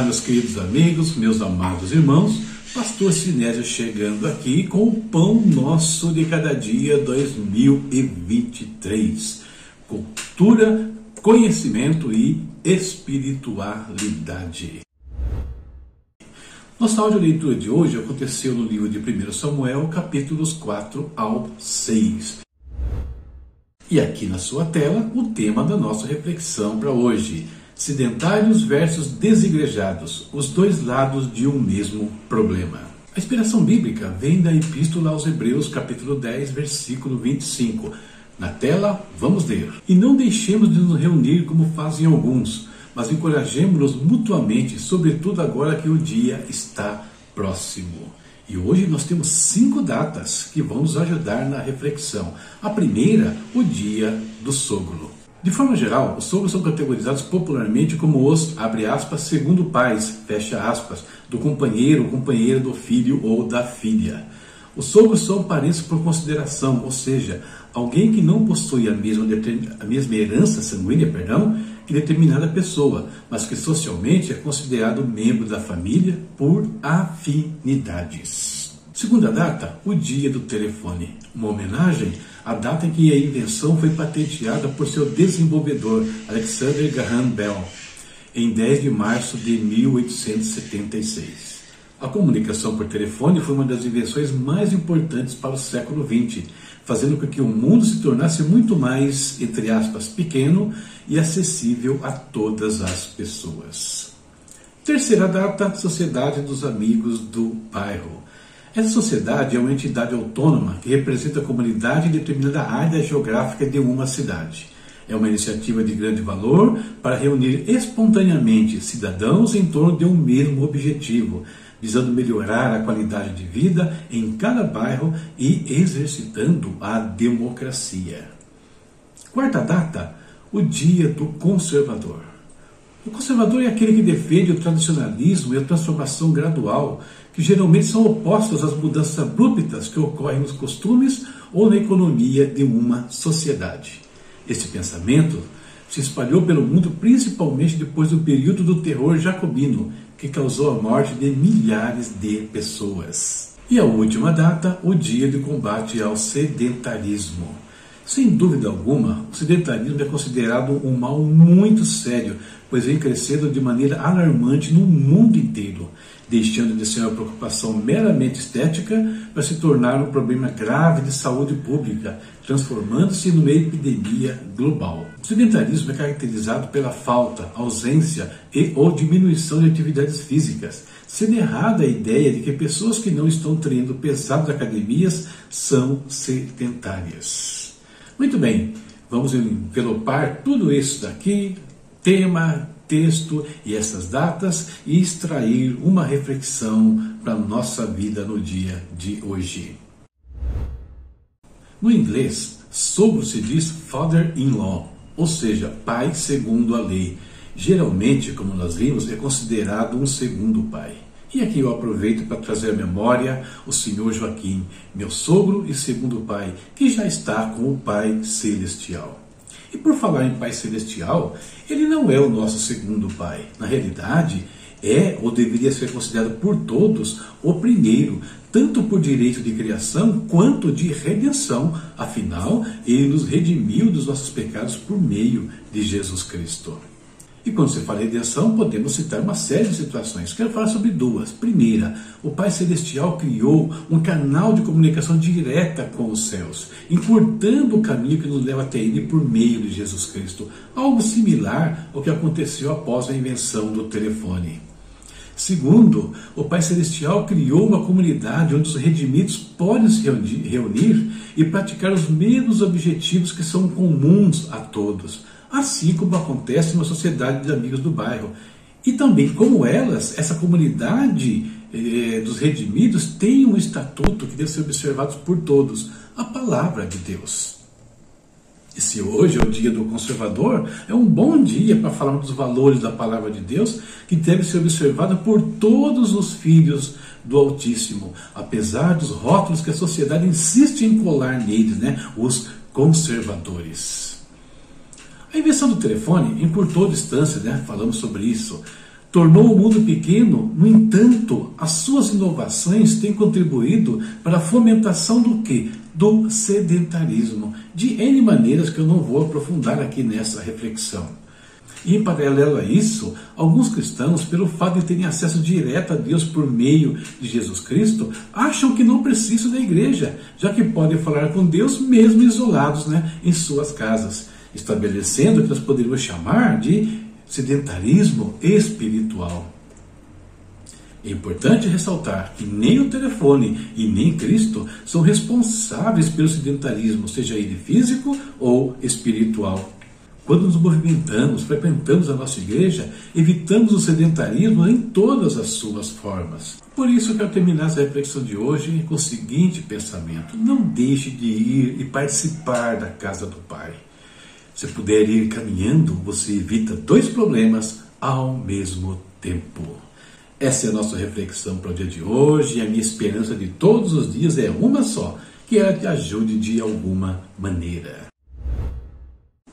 Olá, meus queridos amigos, meus amados irmãos, Pastor Sinésio chegando aqui com o Pão Nosso de Cada Dia 2023. Cultura, conhecimento e espiritualidade. Nossa audio-leitura de hoje aconteceu no livro de 1 Samuel, capítulos 4 ao 6. E aqui na sua tela, o tema da nossa reflexão para hoje sedentários versus desigrejados, os dois lados de um mesmo problema. A inspiração bíblica vem da Epístola aos Hebreus, capítulo 10, versículo 25. Na tela, vamos ler. E não deixemos de nos reunir como fazem alguns, mas encorajemos-nos mutuamente, sobretudo agora que o dia está próximo. E hoje nós temos cinco datas que vão nos ajudar na reflexão. A primeira, o dia do sogro. De forma geral, os sogros são categorizados popularmente como os, abre aspas, segundo pais, fecha aspas, do companheiro ou companheira do filho ou da filha. Os sogros são parentes por consideração, ou seja, alguém que não possui a mesma, a mesma herança sanguínea perdão, que determinada pessoa, mas que socialmente é considerado membro da família por afinidades. Segunda data, o dia do telefone. Uma homenagem à data em que a invenção foi patenteada por seu desenvolvedor, Alexander Graham Bell, em 10 de março de 1876. A comunicação por telefone foi uma das invenções mais importantes para o século XX, fazendo com que o mundo se tornasse muito mais, entre aspas, pequeno e acessível a todas as pessoas. Terceira data, Sociedade dos Amigos do Bairro. Essa sociedade é uma entidade autônoma que representa a comunidade em determinada área geográfica de uma cidade. É uma iniciativa de grande valor para reunir espontaneamente cidadãos em torno de um mesmo objetivo, visando melhorar a qualidade de vida em cada bairro e exercitando a democracia. Quarta data, o Dia do Conservador. O conservador é aquele que defende o tradicionalismo e a transformação gradual, que geralmente são opostos às mudanças abruptas que ocorrem nos costumes ou na economia de uma sociedade. Este pensamento se espalhou pelo mundo principalmente depois do período do terror jacobino, que causou a morte de milhares de pessoas. E a última data, o dia de combate ao sedentarismo. Sem dúvida alguma, o sedentarismo é considerado um mal muito sério, pois vem crescendo de maneira alarmante no mundo inteiro, deixando de ser uma preocupação meramente estética para se tornar um problema grave de saúde pública, transformando-se numa epidemia global. O sedentarismo é caracterizado pela falta, ausência e ou diminuição de atividades físicas, sendo errada a ideia de que pessoas que não estão treinando pesadas academias são sedentárias. Muito bem, vamos envelopar tudo isso daqui, tema, texto e essas datas e extrair uma reflexão para nossa vida no dia de hoje. No inglês, sogro se diz father-in-law, ou seja, pai segundo a lei. Geralmente, como nós vimos, é considerado um segundo pai. E aqui eu aproveito para trazer à memória o senhor Joaquim, meu sogro e segundo pai, que já está com o Pai Celestial. E por falar em Pai Celestial, ele não é o nosso segundo pai. Na realidade, é ou deveria ser considerado por todos o primeiro, tanto por direito de criação quanto de redenção. Afinal, ele nos redimiu dos nossos pecados por meio de Jesus Cristo. E quando se fala em redenção, podemos citar uma série de situações. Quero falar sobre duas. Primeira, o Pai Celestial criou um canal de comunicação direta com os céus, encurtando o caminho que nos leva até Ele por meio de Jesus Cristo. Algo similar ao que aconteceu após a invenção do telefone. Segundo, o Pai Celestial criou uma comunidade onde os redimidos podem se reunir e praticar os mesmos objetivos que são comuns a todos assim como acontece numa sociedade de amigos do bairro. E também, como elas, essa comunidade eh, dos redimidos tem um estatuto que deve ser observado por todos: a palavra de Deus. E se hoje é o dia do conservador, é um bom dia para falarmos dos valores da palavra de Deus, que deve ser observada por todos os filhos do Altíssimo, apesar dos rótulos que a sociedade insiste em colar neles, né? os conservadores. A invenção do telefone encurtou distância, né? falamos sobre isso. tornou o mundo pequeno, no entanto, as suas inovações têm contribuído para a fomentação do que? Do sedentarismo, de N maneiras que eu não vou aprofundar aqui nessa reflexão. E em paralelo a isso, alguns cristãos, pelo fato de terem acesso direto a Deus por meio de Jesus Cristo, acham que não precisam da igreja, já que podem falar com Deus mesmo isolados né, em suas casas, estabelecendo o que nós poderíamos chamar de sedentarismo espiritual. É importante ressaltar que nem o telefone e nem Cristo são responsáveis pelo sedentarismo, seja ele físico ou espiritual. Quando nos movimentamos, frequentamos a nossa igreja, evitamos o sedentarismo em todas as suas formas. Por isso, eu quero terminar essa reflexão de hoje com o seguinte pensamento: não deixe de ir e participar da casa do Pai. Se puder ir caminhando, você evita dois problemas ao mesmo tempo. Essa é a nossa reflexão para o dia de hoje e a minha esperança de todos os dias é uma só, que ela te ajude de alguma maneira.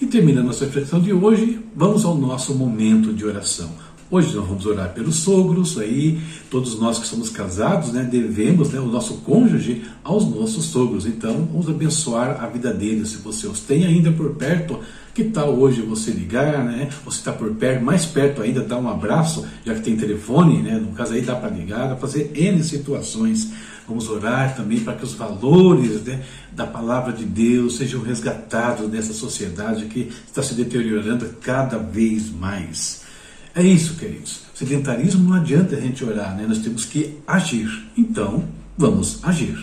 E terminando nossa reflexão de hoje, vamos ao nosso momento de oração. Hoje nós vamos orar pelos sogros, aí todos nós que somos casados, né, devemos né, o nosso cônjuge aos nossos sogros. Então vamos abençoar a vida deles. Se você os tem ainda por perto, que tal hoje você ligar, né? Você está por perto, mais perto ainda, dar um abraço, já que tem telefone, né? No caso aí dá para ligar, dá para fazer N situações. Vamos orar também para que os valores né, da palavra de Deus sejam resgatados nessa sociedade que está se deteriorando cada vez mais. É isso, queridos. Sedentarismo não adianta a gente orar, né? Nós temos que agir. Então, vamos agir.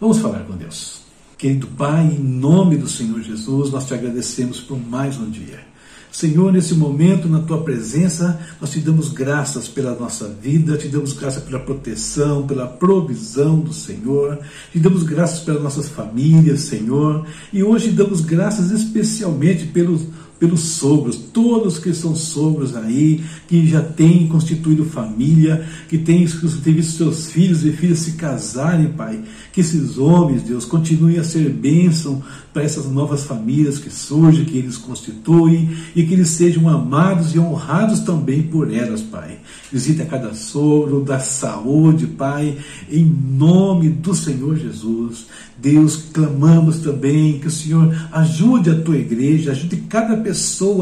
Vamos falar com Deus. Querido Pai, em nome do Senhor Jesus, nós te agradecemos por mais um dia. Senhor, nesse momento, na tua presença, nós te damos graças pela nossa vida, te damos graças pela proteção, pela provisão do Senhor, te damos graças pelas nossas famílias, Senhor, e hoje damos graças especialmente pelos pelos sogros, todos que são sogros aí, que já têm constituído família, que têm, visto seus filhos e filhas se casarem, Pai. Que esses homens, Deus, continuem a ser bênção para essas novas famílias que surgem, que eles constituem e que eles sejam amados e honrados também por elas, Pai. Visita cada sogro, da saúde, Pai, em nome do Senhor Jesus. Deus, clamamos também que o Senhor ajude a tua igreja, ajude cada pessoa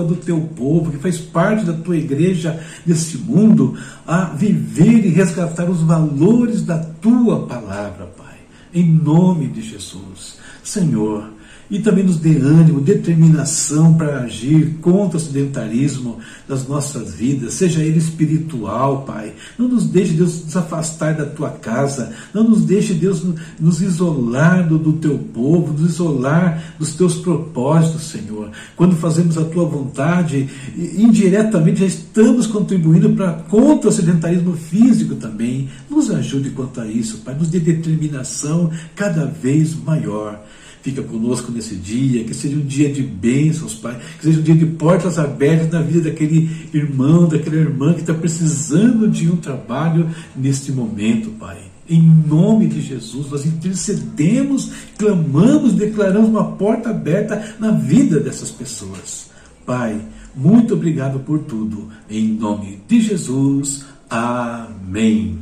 do teu povo que faz parte da tua igreja neste mundo a viver e resgatar os valores da tua palavra, Pai. Em nome de Jesus. Senhor, e também nos dê ânimo, determinação para agir contra o sedentarismo das nossas vidas, seja ele espiritual, Pai. Não nos deixe, Deus, nos afastar da tua casa, não nos deixe, Deus, nos isolar do, do teu povo, nos isolar dos teus propósitos, Senhor. Quando fazemos a tua vontade, indiretamente já estamos contribuindo para contra o sedentarismo físico também. Nos ajude quanto a isso, Pai, nos dê determinação cada vez maior fica conosco nesse dia, que seja um dia de bênçãos, Pai, que seja um dia de portas abertas na vida daquele irmão, daquela irmã que está precisando de um trabalho neste momento, Pai. Em nome de Jesus, nós intercedemos, clamamos, declaramos uma porta aberta na vida dessas pessoas. Pai, muito obrigado por tudo. Em nome de Jesus. Amém.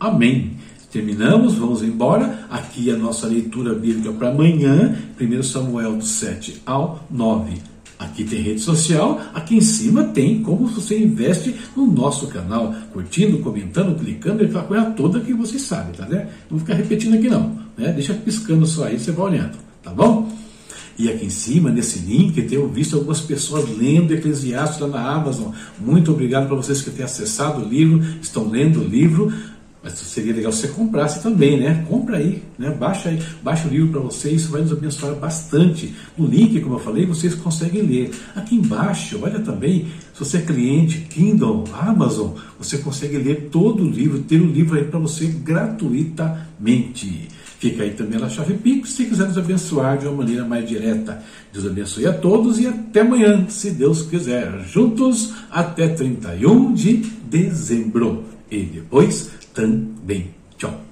Amém. Terminamos, vamos embora. Aqui a nossa leitura bíblica para amanhã, 1 Samuel do 7 ao 9. Aqui tem rede social, aqui em cima tem como você investe no nosso canal, curtindo, comentando, clicando, aquela coisa toda que você sabe, tá né? Não vou ficar repetindo aqui não, né? Deixa piscando só aí, você vai olhando, tá bom? E aqui em cima, nesse link, tenho visto algumas pessoas lendo Eclesiastes lá na Amazon. Muito obrigado para vocês que têm acessado o livro, estão lendo o livro. Mas seria legal se você comprasse também, né? Compra aí, né? Baixa aí, baixa o livro para você, isso vai nos abençoar bastante. No link, como eu falei, vocês conseguem ler. Aqui embaixo, olha também, se você é cliente Kindle, Amazon, você consegue ler todo o livro, ter o livro aí para você gratuitamente. Fica aí também a chave Pix, se quiser nos abençoar de uma maneira mais direta. Deus abençoe a todos e até amanhã, se Deus quiser. Juntos até 31 de dezembro. E depois também. Tchau.